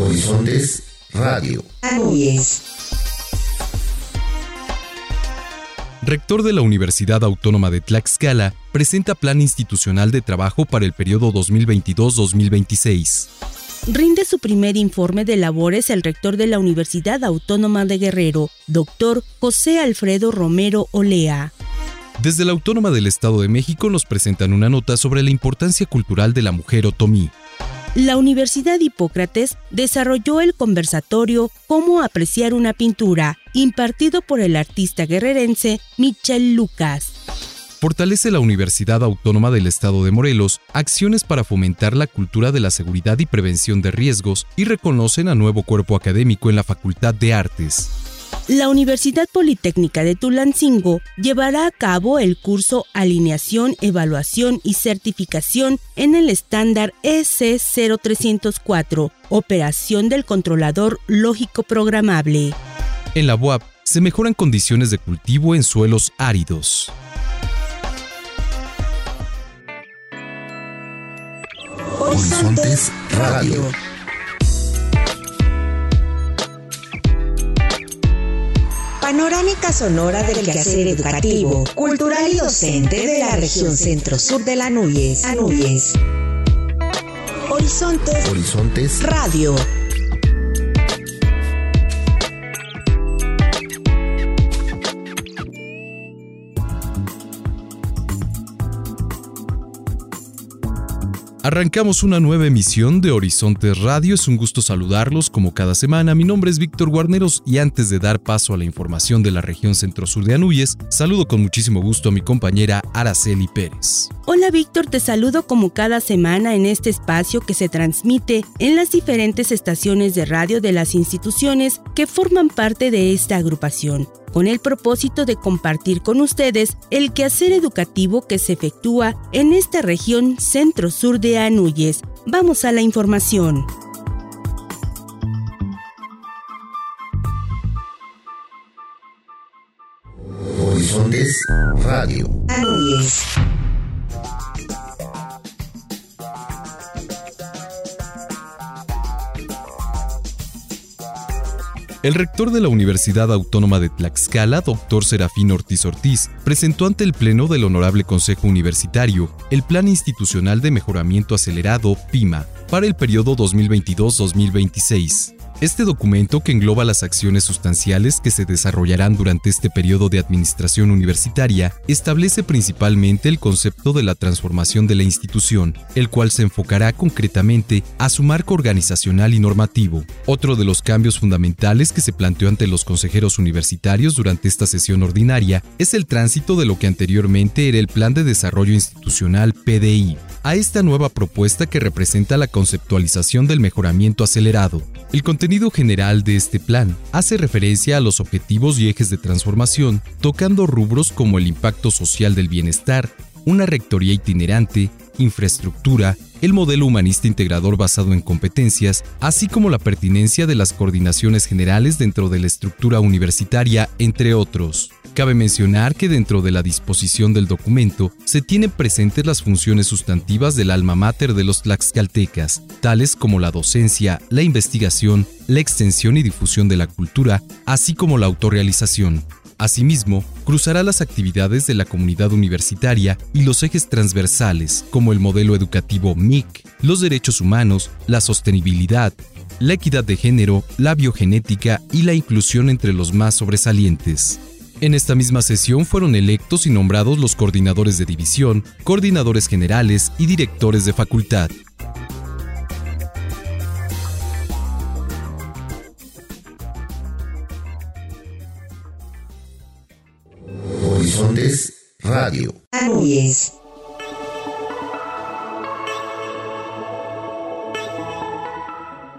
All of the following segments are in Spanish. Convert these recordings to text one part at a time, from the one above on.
Horizontes Radio. Rector de la Universidad Autónoma de Tlaxcala presenta plan institucional de trabajo para el periodo 2022-2026. Rinde su primer informe de labores el rector de la Universidad Autónoma de Guerrero, doctor José Alfredo Romero Olea. Desde la Autónoma del Estado de México nos presentan una nota sobre la importancia cultural de la mujer otomí. La Universidad Hipócrates desarrolló el conversatorio Cómo apreciar una pintura, impartido por el artista guerrerense Michel Lucas. Fortalece la Universidad Autónoma del Estado de Morelos acciones para fomentar la cultura de la seguridad y prevención de riesgos y reconocen a nuevo cuerpo académico en la Facultad de Artes. La Universidad Politécnica de Tulancingo llevará a cabo el curso Alineación, Evaluación y Certificación en el estándar EC0304, Operación del Controlador Lógico Programable. En la UAP se mejoran condiciones de cultivo en suelos áridos. Horizontes Radio. Panorámica sonora del quehacer educativo, cultural y docente de la región centro-sur de la Núñez. Horizontes, Horizontes Radio. Arrancamos una nueva emisión de Horizontes Radio. Es un gusto saludarlos como cada semana. Mi nombre es Víctor Guarneros y antes de dar paso a la información de la región centro-sur de Anuyes, saludo con muchísimo gusto a mi compañera Araceli Pérez. Hola Víctor, te saludo como cada semana en este espacio que se transmite en las diferentes estaciones de radio de las instituciones que forman parte de esta agrupación con el propósito de compartir con ustedes el quehacer educativo que se efectúa en esta región centro-sur de Anuyes. Vamos a la información. Horizontes Radio. Anuyes. El rector de la Universidad Autónoma de Tlaxcala, doctor Serafín Ortiz Ortiz, presentó ante el Pleno del Honorable Consejo Universitario el Plan Institucional de Mejoramiento Acelerado, PIMA, para el periodo 2022-2026. Este documento, que engloba las acciones sustanciales que se desarrollarán durante este periodo de administración universitaria, establece principalmente el concepto de la transformación de la institución, el cual se enfocará concretamente a su marco organizacional y normativo. Otro de los cambios fundamentales que se planteó ante los consejeros universitarios durante esta sesión ordinaria es el tránsito de lo que anteriormente era el Plan de Desarrollo Institucional PDI, a esta nueva propuesta que representa la conceptualización del mejoramiento acelerado. El general de este plan hace referencia a los objetivos y ejes de transformación, tocando rubros como el impacto social del bienestar, una rectoría itinerante, infraestructura, el modelo humanista integrador basado en competencias, así como la pertinencia de las coordinaciones generales dentro de la estructura universitaria, entre otros. Cabe mencionar que dentro de la disposición del documento se tienen presentes las funciones sustantivas del alma mater de los tlaxcaltecas, tales como la docencia, la investigación, la extensión y difusión de la cultura, así como la autorrealización. Asimismo, cruzará las actividades de la comunidad universitaria y los ejes transversales, como el modelo educativo MIC, los derechos humanos, la sostenibilidad, la equidad de género, la biogenética y la inclusión entre los más sobresalientes. En esta misma sesión fueron electos y nombrados los coordinadores de división, coordinadores generales y directores de facultad. Radio. Anuyes.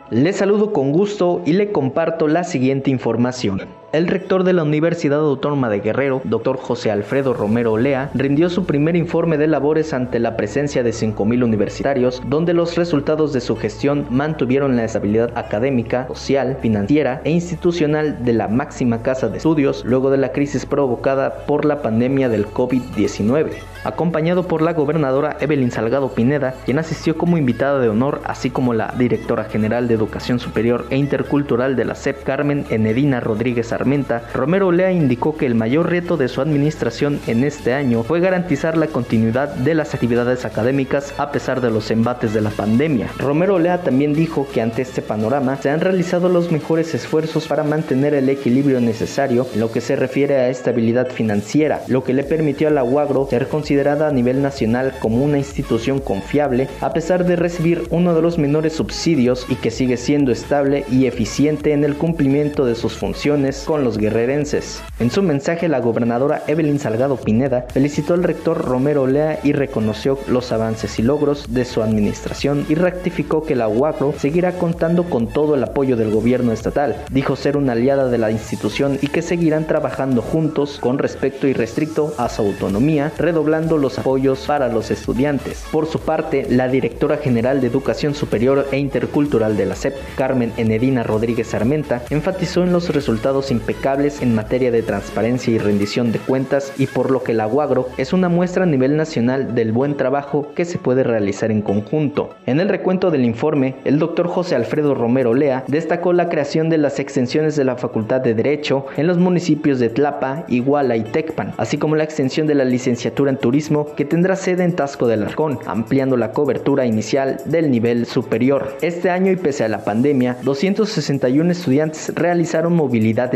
Le saludo con gusto y le comparto la siguiente información. El rector de la Universidad Autónoma de Guerrero, doctor José Alfredo Romero Olea, rindió su primer informe de labores ante la presencia de 5.000 universitarios, donde los resultados de su gestión mantuvieron la estabilidad académica, social, financiera e institucional de la máxima casa de estudios luego de la crisis provocada por la pandemia del COVID-19 acompañado por la gobernadora Evelyn Salgado Pineda, quien asistió como invitada de honor, así como la directora general de Educación Superior e Intercultural de la SEP, Carmen Enedina Rodríguez Armenta, Romero Lea indicó que el mayor reto de su administración en este año fue garantizar la continuidad de las actividades académicas a pesar de los embates de la pandemia. Romero Lea también dijo que ante este panorama se han realizado los mejores esfuerzos para mantener el equilibrio necesario en lo que se refiere a estabilidad financiera, lo que le permitió a la UAGRO ser considerada a nivel nacional como una institución confiable a pesar de recibir uno de los menores subsidios y que sigue siendo estable y eficiente en el cumplimiento de sus funciones los guerrerenses. En su mensaje la gobernadora Evelyn Salgado Pineda felicitó al rector Romero Olea y reconoció los avances y logros de su administración y rectificó que la UACRO seguirá contando con todo el apoyo del gobierno estatal. Dijo ser una aliada de la institución y que seguirán trabajando juntos con respeto irrestricto a su autonomía, redoblando los apoyos para los estudiantes. Por su parte, la directora general de Educación Superior e Intercultural de la SEP, Carmen Enedina Rodríguez Armenta, enfatizó en los resultados impecables en materia de transparencia y rendición de cuentas y por lo que la UAGRO es una muestra a nivel nacional del buen trabajo que se puede realizar en conjunto. En el recuento del informe, el doctor José Alfredo Romero Lea destacó la creación de las extensiones de la Facultad de Derecho en los municipios de Tlapa, Iguala y Tecpan, así como la extensión de la licenciatura en Turismo que tendrá sede en Tasco del Arcón, ampliando la cobertura inicial del nivel superior. Este año y pese a la pandemia, 261 estudiantes realizaron movilidad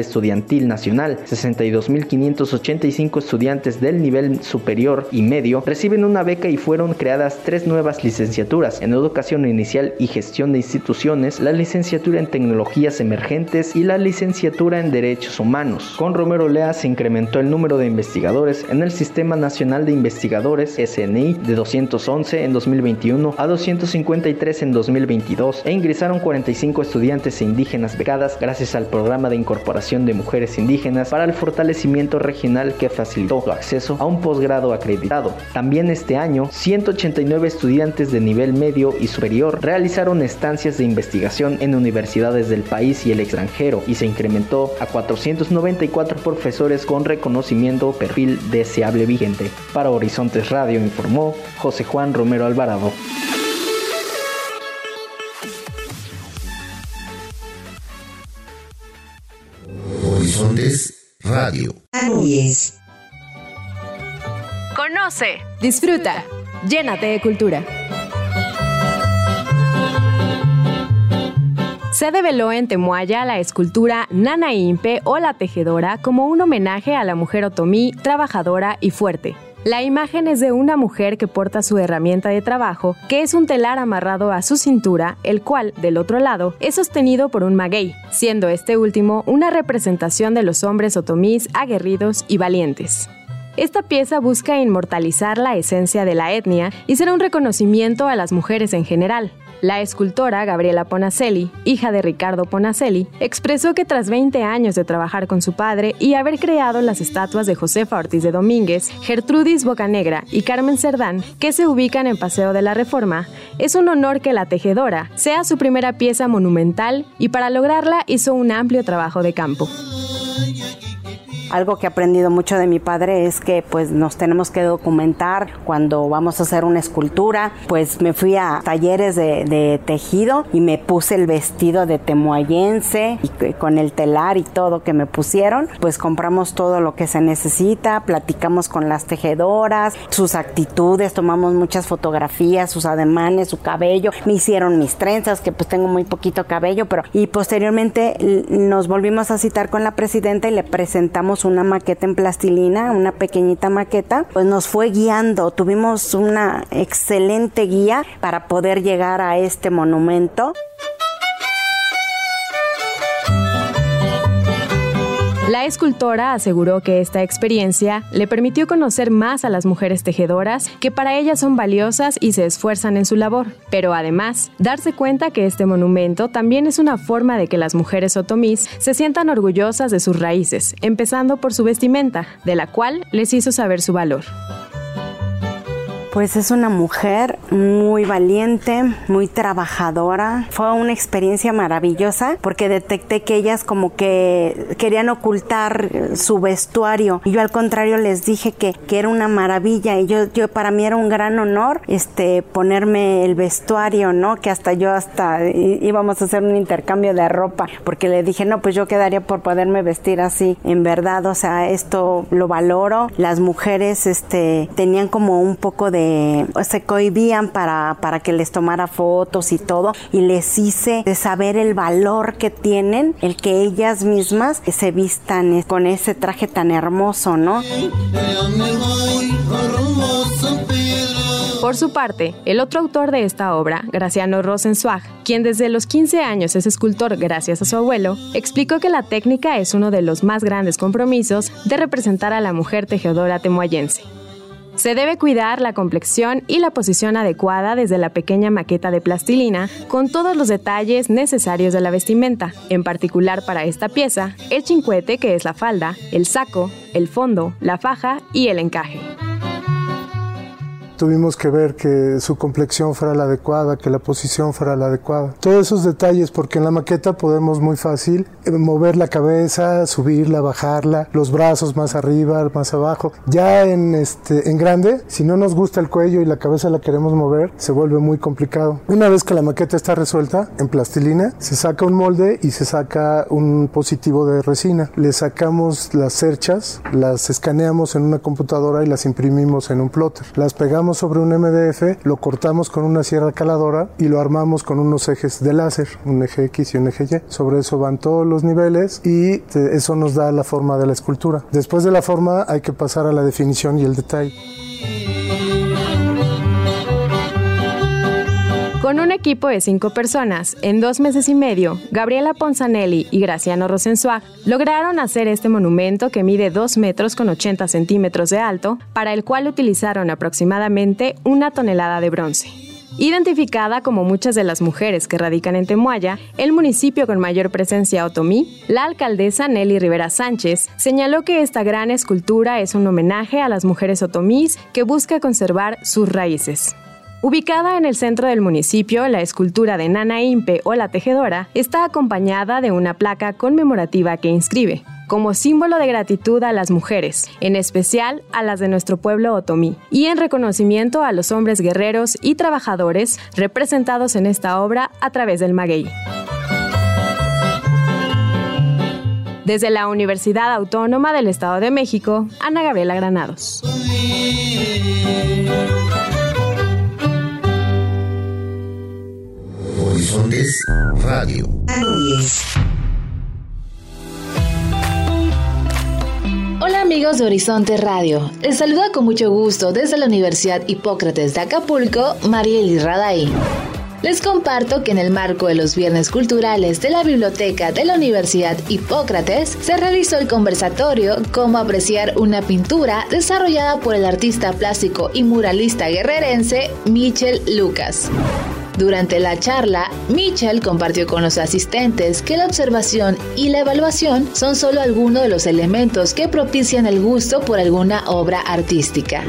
nacional, 62.585 estudiantes del nivel superior y medio reciben una beca y fueron creadas tres nuevas licenciaturas en educación inicial y gestión de instituciones, la licenciatura en tecnologías emergentes y la licenciatura en derechos humanos. Con Romero Lea se incrementó el número de investigadores en el Sistema Nacional de investigadores SNI de 211 en 2021 a 253 en 2022 e ingresaron 45 estudiantes indígenas becadas gracias al programa de incorporación de mujeres indígenas para el fortalecimiento regional que facilitó su acceso a un posgrado acreditado. También este año, 189 estudiantes de nivel medio y superior realizaron estancias de investigación en universidades del país y el extranjero y se incrementó a 494 profesores con reconocimiento perfil deseable vigente. Para Horizontes Radio informó José Juan Romero Alvarado. Radio. Conoce, disfruta, llénate de cultura. Se develó en Temuaya la escultura Nana Impe o la Tejedora como un homenaje a la mujer otomí, trabajadora y fuerte. La imagen es de una mujer que porta su herramienta de trabajo, que es un telar amarrado a su cintura, el cual, del otro lado, es sostenido por un maguey, siendo este último una representación de los hombres otomís aguerridos y valientes. Esta pieza busca inmortalizar la esencia de la etnia y ser un reconocimiento a las mujeres en general, la escultora Gabriela Ponacelli, hija de Ricardo Ponacelli, expresó que tras 20 años de trabajar con su padre y haber creado las estatuas de Josefa Ortiz de Domínguez, Gertrudis Bocanegra y Carmen Cerdán, que se ubican en Paseo de la Reforma, es un honor que la tejedora sea su primera pieza monumental y para lograrla hizo un amplio trabajo de campo. Algo que he aprendido mucho de mi padre es que pues nos tenemos que documentar cuando vamos a hacer una escultura. Pues me fui a talleres de, tejido y me puse el vestido de temuayense y con el telar y todo que me pusieron. Pues compramos todo lo que se necesita, platicamos con las tejedoras, sus actitudes, tomamos muchas fotografías, sus ademanes, su cabello. Me hicieron mis trenzas, que pues tengo muy poquito cabello, pero y posteriormente nos volvimos a citar con la presidenta y le presentamos una maqueta en plastilina, una pequeñita maqueta, pues nos fue guiando. Tuvimos una excelente guía para poder llegar a este monumento. La escultora aseguró que esta experiencia le permitió conocer más a las mujeres tejedoras, que para ellas son valiosas y se esfuerzan en su labor, pero además darse cuenta que este monumento también es una forma de que las mujeres otomís se sientan orgullosas de sus raíces, empezando por su vestimenta, de la cual les hizo saber su valor. Pues es una mujer muy valiente, muy trabajadora. Fue una experiencia maravillosa porque detecté que ellas como que querían ocultar su vestuario y yo al contrario les dije que, que era una maravilla y yo, yo para mí era un gran honor este ponerme el vestuario, ¿no? Que hasta yo hasta íbamos a hacer un intercambio de ropa porque le dije, "No, pues yo quedaría por poderme vestir así." En verdad, o sea, esto lo valoro. Las mujeres este tenían como un poco de se cohibían para, para que les tomara fotos y todo y les hice de saber el valor que tienen el que ellas mismas se vistan con ese traje tan hermoso, ¿no? Por su parte, el otro autor de esta obra, Graciano Rosenzweig, quien desde los 15 años es escultor gracias a su abuelo, explicó que la técnica es uno de los más grandes compromisos de representar a la mujer tejedora temuayense. Se debe cuidar la complexión y la posición adecuada desde la pequeña maqueta de plastilina con todos los detalles necesarios de la vestimenta, en particular para esta pieza, el chincuete que es la falda, el saco, el fondo, la faja y el encaje tuvimos que ver que su complexión fuera la adecuada, que la posición fuera la adecuada. Todos esos detalles, porque en la maqueta podemos muy fácil eh, mover la cabeza, subirla, bajarla, los brazos más arriba, más abajo. Ya en, este, en grande, si no nos gusta el cuello y la cabeza la queremos mover, se vuelve muy complicado. Una vez que la maqueta está resuelta en plastilina, se saca un molde y se saca un positivo de resina. Le sacamos las cerchas, las escaneamos en una computadora y las imprimimos en un plotter. Las pegamos sobre un MDF, lo cortamos con una sierra caladora y lo armamos con unos ejes de láser, un eje X y un eje Y. Sobre eso van todos los niveles y eso nos da la forma de la escultura. Después de la forma hay que pasar a la definición y el detalle. Equipo de cinco personas, en dos meses y medio, Gabriela Ponzanelli y Graciano Rosenzweig lograron hacer este monumento que mide 2 metros con 80 centímetros de alto, para el cual utilizaron aproximadamente una tonelada de bronce. Identificada como muchas de las mujeres que radican en Temuaya, el municipio con mayor presencia otomí, la alcaldesa Nelly Rivera Sánchez señaló que esta gran escultura es un homenaje a las mujeres otomís que busca conservar sus raíces. Ubicada en el centro del municipio, la escultura de Nana Impe o la tejedora está acompañada de una placa conmemorativa que inscribe como símbolo de gratitud a las mujeres, en especial a las de nuestro pueblo otomí, y en reconocimiento a los hombres guerreros y trabajadores representados en esta obra a través del maguey. Desde la Universidad Autónoma del Estado de México, Ana Gabriela Granados. Horizontes Radio. Hola amigos de Horizonte Radio, les saluda con mucho gusto desde la Universidad Hipócrates de Acapulco, Marieli Raday. Les comparto que en el marco de los Viernes Culturales de la Biblioteca de la Universidad Hipócrates se realizó el conversatorio Cómo apreciar una pintura desarrollada por el artista plástico y muralista guerrerense Michel Lucas. Durante la charla, Mitchell compartió con los asistentes que la observación y la evaluación son solo algunos de los elementos que propician el gusto por alguna obra artística.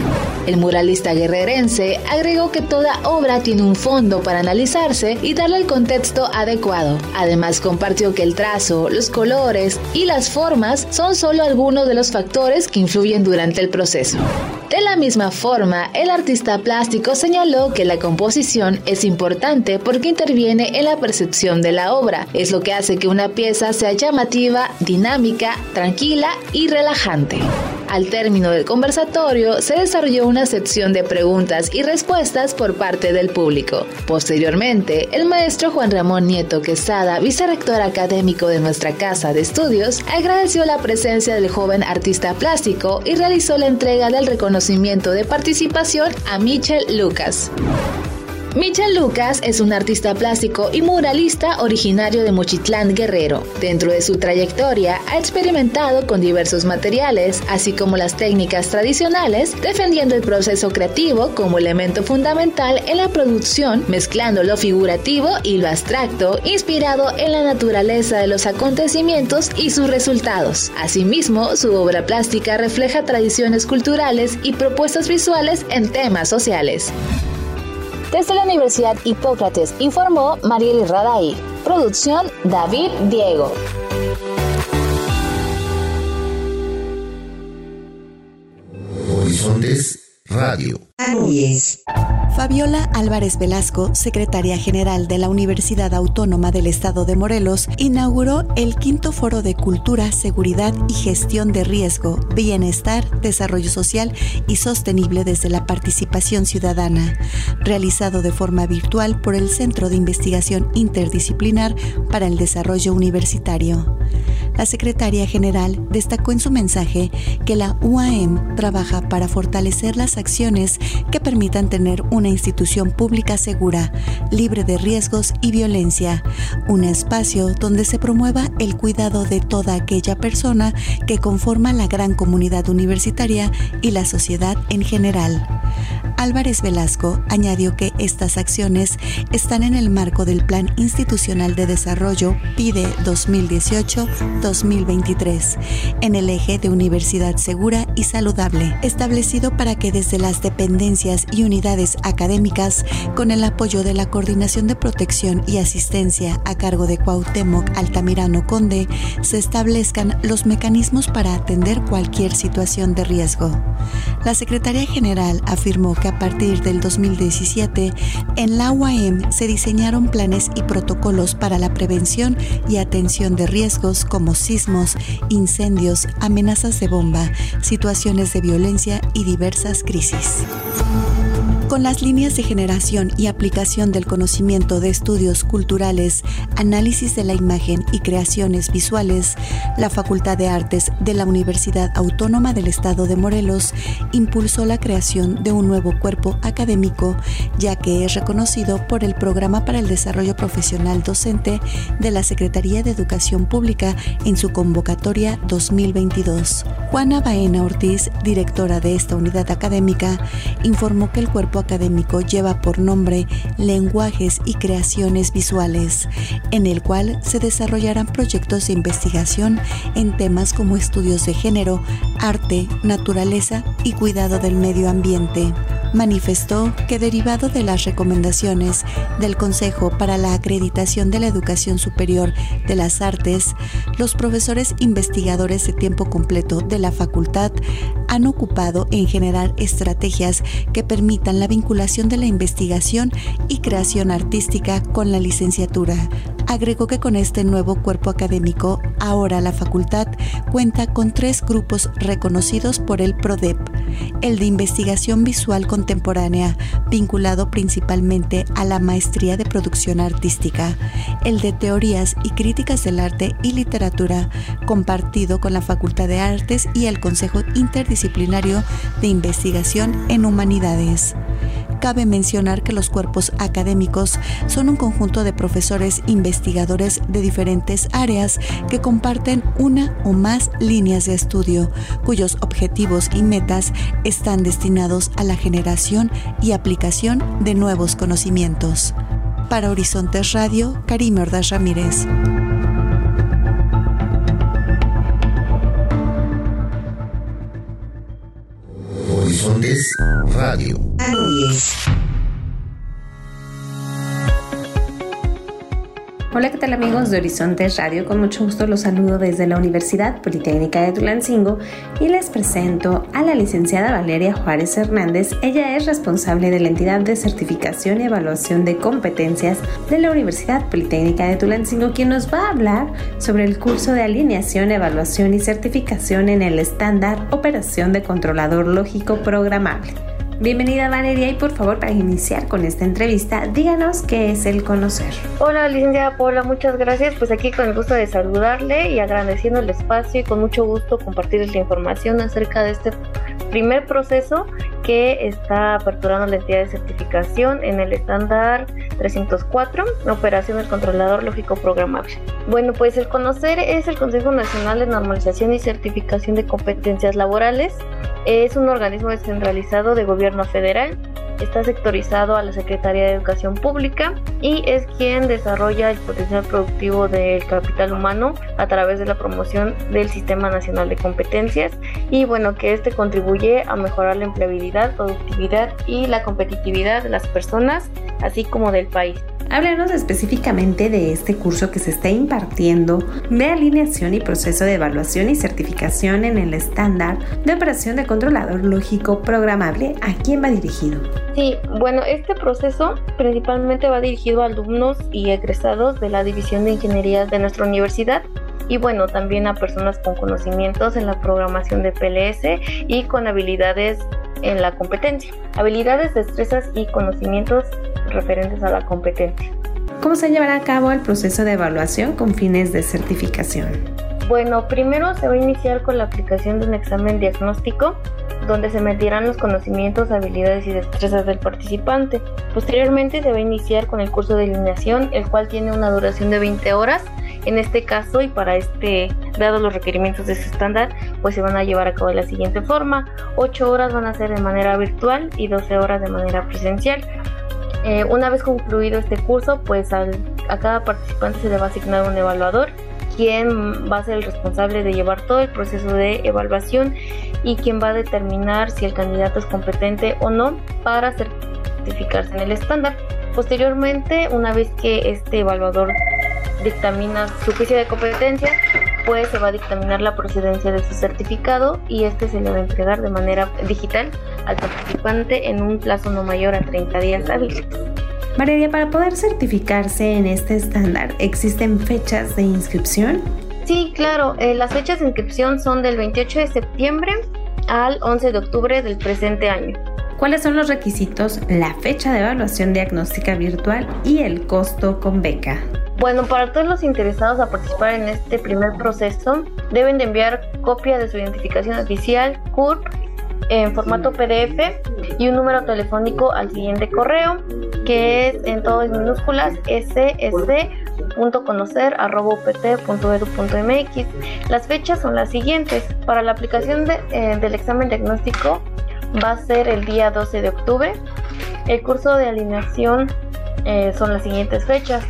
El muralista guerrerense agregó que toda obra tiene un fondo para analizarse y darle el contexto adecuado. Además compartió que el trazo, los colores y las formas son solo algunos de los factores que influyen durante el proceso. De la misma forma, el artista plástico señaló que la composición es importante porque interviene en la percepción de la obra. Es lo que hace que una pieza sea llamativa, dinámica, tranquila y relajante. Al término del conversatorio, se desarrolló una sección de preguntas y respuestas por parte del público. Posteriormente, el maestro Juan Ramón Nieto Quesada, vicerrector académico de nuestra casa de estudios, agradeció la presencia del joven artista plástico y realizó la entrega del reconocimiento de participación a Michel Lucas. Michel Lucas es un artista plástico y muralista originario de Mochitlán, Guerrero. Dentro de su trayectoria ha experimentado con diversos materiales, así como las técnicas tradicionales, defendiendo el proceso creativo como elemento fundamental en la producción, mezclando lo figurativo y lo abstracto, inspirado en la naturaleza de los acontecimientos y sus resultados. Asimismo, su obra plástica refleja tradiciones culturales y propuestas visuales en temas sociales. Desde la Universidad Hipócrates informó Mariel Raday. Producción David Diego. Horizontes Radio. Fabiola Álvarez Velasco, secretaria general de la Universidad Autónoma del Estado de Morelos, inauguró el quinto foro de Cultura, Seguridad y Gestión de Riesgo, Bienestar, Desarrollo Social y Sostenible desde la Participación Ciudadana, realizado de forma virtual por el Centro de Investigación Interdisciplinar para el Desarrollo Universitario. La secretaria general destacó en su mensaje que la UAM trabaja para fortalecer las acciones que permitan tener una institución pública segura, libre de riesgos y violencia, un espacio donde se promueva el cuidado de toda aquella persona que conforma la gran comunidad universitaria y la sociedad en general. Álvarez Velasco añadió que estas acciones están en el marco del Plan Institucional de Desarrollo PIDE 2018-2023, en el eje de universidad segura y saludable, establecido para que desde las dependencias y unidades académicas, con el apoyo de la Coordinación de Protección y Asistencia a cargo de Cuauhtémoc Altamirano Conde, se establezcan los mecanismos para atender cualquier situación de riesgo. La secretaria general afirmó que a partir del 2017, en la UAM se diseñaron planes y protocolos para la prevención y atención de riesgos como sismos, incendios, amenazas de bomba, situaciones de violencia y diversas crisis. Con las líneas de generación y aplicación del conocimiento de estudios culturales, análisis de la imagen y creaciones visuales, la Facultad de Artes de la Universidad Autónoma del Estado de Morelos impulsó la creación de un nuevo cuerpo académico, ya que es reconocido por el Programa para el Desarrollo Profesional Docente de la Secretaría de Educación Pública en su convocatoria 2022. Juana Baena Ortiz, directora de esta unidad académica, informó que el cuerpo académico lleva por nombre Lenguajes y Creaciones Visuales, en el cual se desarrollarán proyectos de investigación en temas como estudios de género, arte, naturaleza y cuidado del medio ambiente manifestó que derivado de las recomendaciones del Consejo para la Acreditación de la Educación Superior de las Artes, los profesores investigadores de tiempo completo de la facultad han ocupado en generar estrategias que permitan la vinculación de la investigación y creación artística con la licenciatura. Agregó que con este nuevo cuerpo académico, ahora la facultad cuenta con tres grupos reconocidos por el PRODEP, el de investigación visual con contemporánea, vinculado principalmente a la maestría de producción artística, el de teorías y críticas del arte y literatura, compartido con la Facultad de Artes y el Consejo Interdisciplinario de Investigación en Humanidades. Cabe mencionar que los cuerpos académicos son un conjunto de profesores investigadores de diferentes áreas que comparten una o más líneas de estudio, cuyos objetivos y metas están destinados a la generación y aplicación de nuevos conocimientos. Para Horizontes Radio, Karim Ordaz Ramírez. Horizontes Radio. Hola, ¿qué tal amigos de Horizontes Radio? Con mucho gusto los saludo desde la Universidad Politécnica de Tulancingo y les presento a la licenciada Valeria Juárez Hernández. Ella es responsable de la entidad de certificación y evaluación de competencias de la Universidad Politécnica de Tulancingo, quien nos va a hablar sobre el curso de alineación, evaluación y certificación en el estándar Operación de Controlador Lógico Programable. Bienvenida Valeria y por favor para iniciar con esta entrevista díganos qué es el conocer. Hola licenciada Paula, muchas gracias. Pues aquí con el gusto de saludarle y agradeciendo el espacio y con mucho gusto compartirles la información acerca de este primer proceso que está aperturando la entidad de certificación en el estándar 304, operación del controlador lógico programable. Bueno, pues el conocer es el Consejo Nacional de Normalización y Certificación de Competencias Laborales. Es un organismo descentralizado de gobierno federal está sectorizado a la Secretaría de Educación Pública y es quien desarrolla el potencial productivo del capital humano a través de la promoción del Sistema Nacional de Competencias y bueno, que este contribuye a mejorar la empleabilidad, productividad y la competitividad de las personas, así como del país. Háblanos específicamente de este curso que se está impartiendo de alineación y proceso de evaluación y certificación en el estándar de operación de controlador lógico programable. ¿A quién va dirigido? Sí, bueno, este proceso principalmente va dirigido a alumnos y egresados de la División de Ingeniería de nuestra universidad y bueno, también a personas con conocimientos en la programación de PLS y con habilidades en la competencia. Habilidades, destrezas y conocimientos referentes a la competencia. ¿Cómo se llevará a cabo el proceso de evaluación con fines de certificación? Bueno, primero se va a iniciar con la aplicación de un examen diagnóstico donde se medirán los conocimientos, habilidades y destrezas del participante. Posteriormente se va a iniciar con el curso de alineación, el cual tiene una duración de 20 horas. En este caso y para este, dados los requerimientos de este estándar, pues se van a llevar a cabo de la siguiente forma. 8 horas van a ser de manera virtual y 12 horas de manera presencial. Eh, una vez concluido este curso, pues a cada participante se le va a asignar un evaluador, quien va a ser el responsable de llevar todo el proceso de evaluación y quien va a determinar si el candidato es competente o no para certificarse en el estándar. Posteriormente, una vez que este evaluador dictamina su juicio de competencia, pues se va a dictaminar la procedencia de su certificado y este se le va a entregar de manera digital al participante en un plazo no mayor a 30 días hábiles. María, para poder certificarse en este estándar, ¿existen fechas de inscripción? Sí, claro, eh, las fechas de inscripción son del 28 de septiembre al 11 de octubre del presente año. ¿Cuáles son los requisitos, la fecha de evaluación diagnóstica virtual y el costo con beca? Bueno, para todos los interesados a participar en este primer proceso, deben de enviar copia de su identificación oficial, CURP, en formato PDF y un número telefónico al siguiente correo, que es en todas minúsculas ssc.conocer.upt.edu.mx. Las fechas son las siguientes. Para la aplicación eh, del examen diagnóstico va a ser el día 12 de octubre. El curso de alineación eh, son las siguientes fechas.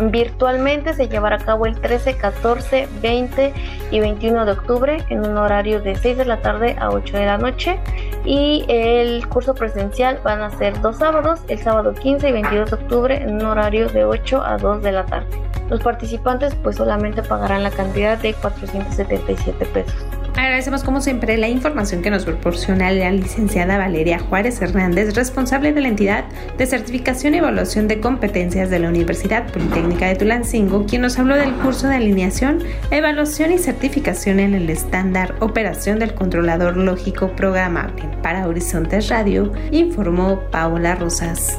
Virtualmente se llevará a cabo el 13, 14, 20 y 21 de octubre en un horario de 6 de la tarde a 8 de la noche. Y el curso presencial van a ser dos sábados, el sábado 15 y 22 de octubre en un horario de 8 a 2 de la tarde. Los participantes pues solamente pagarán la cantidad de 477 pesos. Agradecemos como siempre la información que nos proporciona la licenciada Valeria Juárez Hernández, responsable de la entidad de certificación y evaluación de competencias de la Universidad Politécnica de Tulancingo, quien nos habló del curso de alineación, evaluación y certificación en el estándar Operación del Controlador Lógico Programable. Para Horizontes Radio, informó Paola Rosas.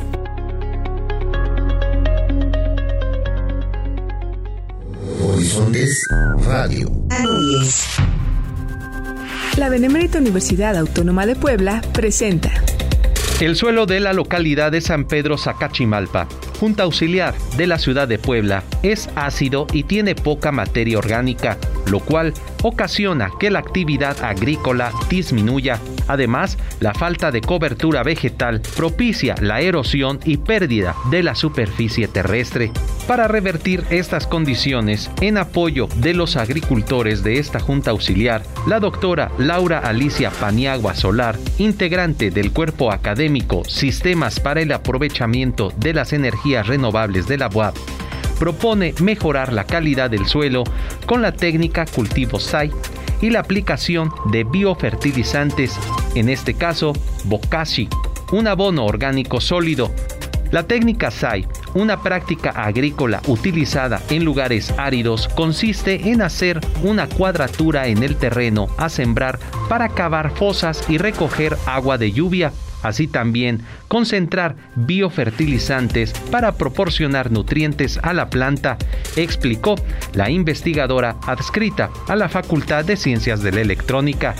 Horizontes Radio. La Benemérita Universidad Autónoma de Puebla presenta. El suelo de la localidad de San Pedro Zacachimalpa, Junta Auxiliar de la ciudad de Puebla, es ácido y tiene poca materia orgánica, lo cual ocasiona que la actividad agrícola disminuya. Además, la falta de cobertura vegetal propicia la erosión y pérdida de la superficie terrestre. Para revertir estas condiciones, en apoyo de los agricultores de esta Junta Auxiliar, la doctora Laura Alicia Paniagua Solar, integrante del cuerpo académico Sistemas para el Aprovechamiento de las Energías Renovables de la UAP, propone mejorar la calidad del suelo con la técnica cultivo SAI y la aplicación de biofertilizantes, en este caso Bokashi, un abono orgánico sólido. La técnica SAI, una práctica agrícola utilizada en lugares áridos, consiste en hacer una cuadratura en el terreno a sembrar para cavar fosas y recoger agua de lluvia así también concentrar biofertilizantes para proporcionar nutrientes a la planta, explicó la investigadora adscrita a la Facultad de Ciencias de la Electrónica.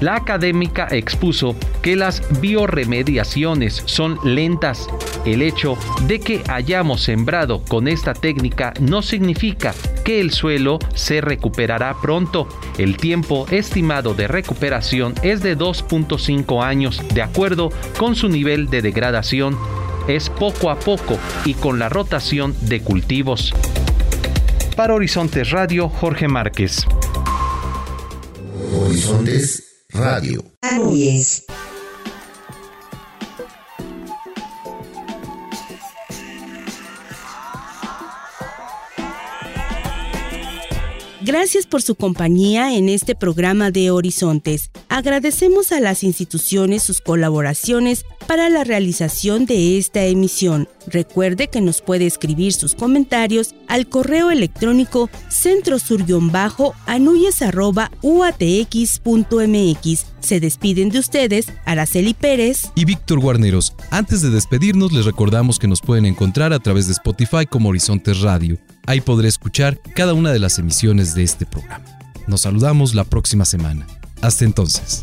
La académica expuso que las bioremediaciones son lentas. El hecho de que hayamos sembrado con esta técnica no significa que el suelo se recuperará pronto. El tiempo estimado de recuperación es de 2.5 años, de acuerdo con su nivel de degradación. Es poco a poco y con la rotación de cultivos. Para Horizontes Radio, Jorge Márquez. Horizontes Radio. Gracias por su compañía en este programa de Horizontes. Agradecemos a las instituciones sus colaboraciones para la realización de esta emisión. Recuerde que nos puede escribir sus comentarios al correo electrónico centrosur-uatx.mx. Se despiden de ustedes Araceli Pérez y Víctor Guarneros. Antes de despedirnos, les recordamos que nos pueden encontrar a través de Spotify como Horizontes Radio. Ahí podré escuchar cada una de las emisiones de este programa. Nos saludamos la próxima semana. Hasta entonces.